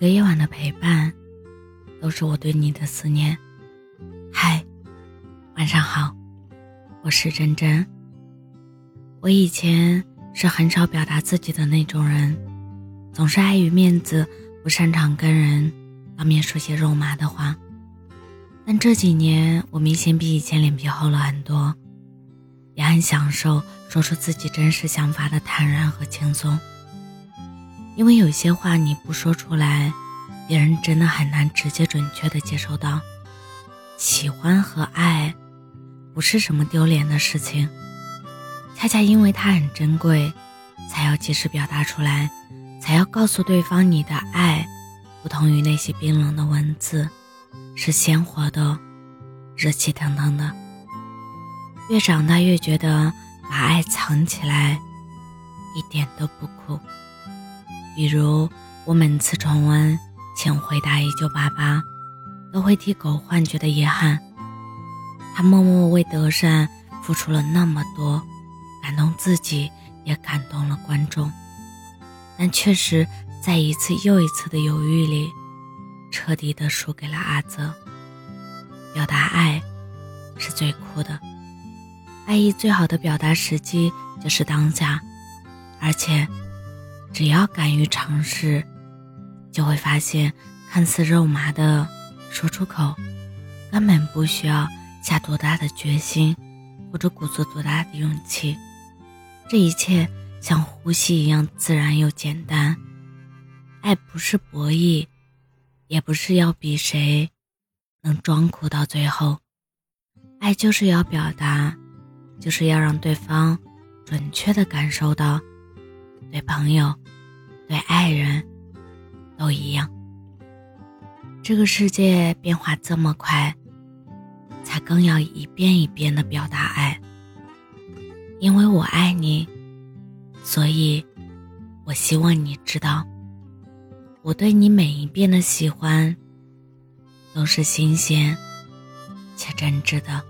个夜晚的陪伴，都是我对你的思念。嗨，晚上好，我是真真。我以前是很少表达自己的那种人，总是碍于面子，不擅长跟人当面说些肉麻的话。但这几年，我明显比以前脸皮厚了很多，也很享受说出自己真实想法的坦然和轻松。因为有些话你不说出来，别人真的很难直接准确的接收到。喜欢和爱，不是什么丢脸的事情，恰恰因为它很珍贵，才要及时表达出来，才要告诉对方你的爱，不同于那些冰冷的文字，是鲜活的，热气腾腾的。越长大越觉得把爱藏起来，一点都不酷。比如，我每次重温《请回答一九八八》，都会替狗焕觉得遗憾。他默默为德善付出了那么多，感动自己，也感动了观众。但确实，在一次又一次的犹豫里，彻底的输给了阿泽。表达爱，是最酷的。爱意最好的表达时机就是当下，而且。只要敢于尝试，就会发现，看似肉麻的说出口，根本不需要下多大的决心，或者鼓足多大的勇气。这一切像呼吸一样自然又简单。爱不是博弈，也不是要比谁能装酷到最后。爱就是要表达，就是要让对方准确的感受到。对朋友，对爱人，都一样。这个世界变化这么快，才更要一遍一遍的表达爱。因为我爱你，所以我希望你知道，我对你每一遍的喜欢，都是新鲜且真挚的。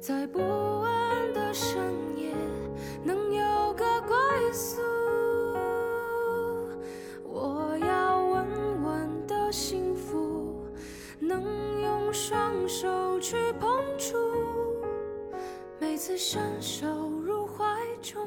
在不安的深夜能有个归宿。我要稳稳的幸福，能用双手去碰触，每次伸手入怀中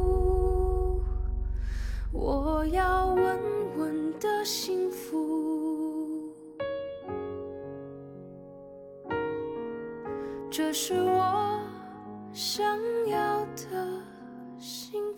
我要稳稳的幸福。这是我想要的幸福。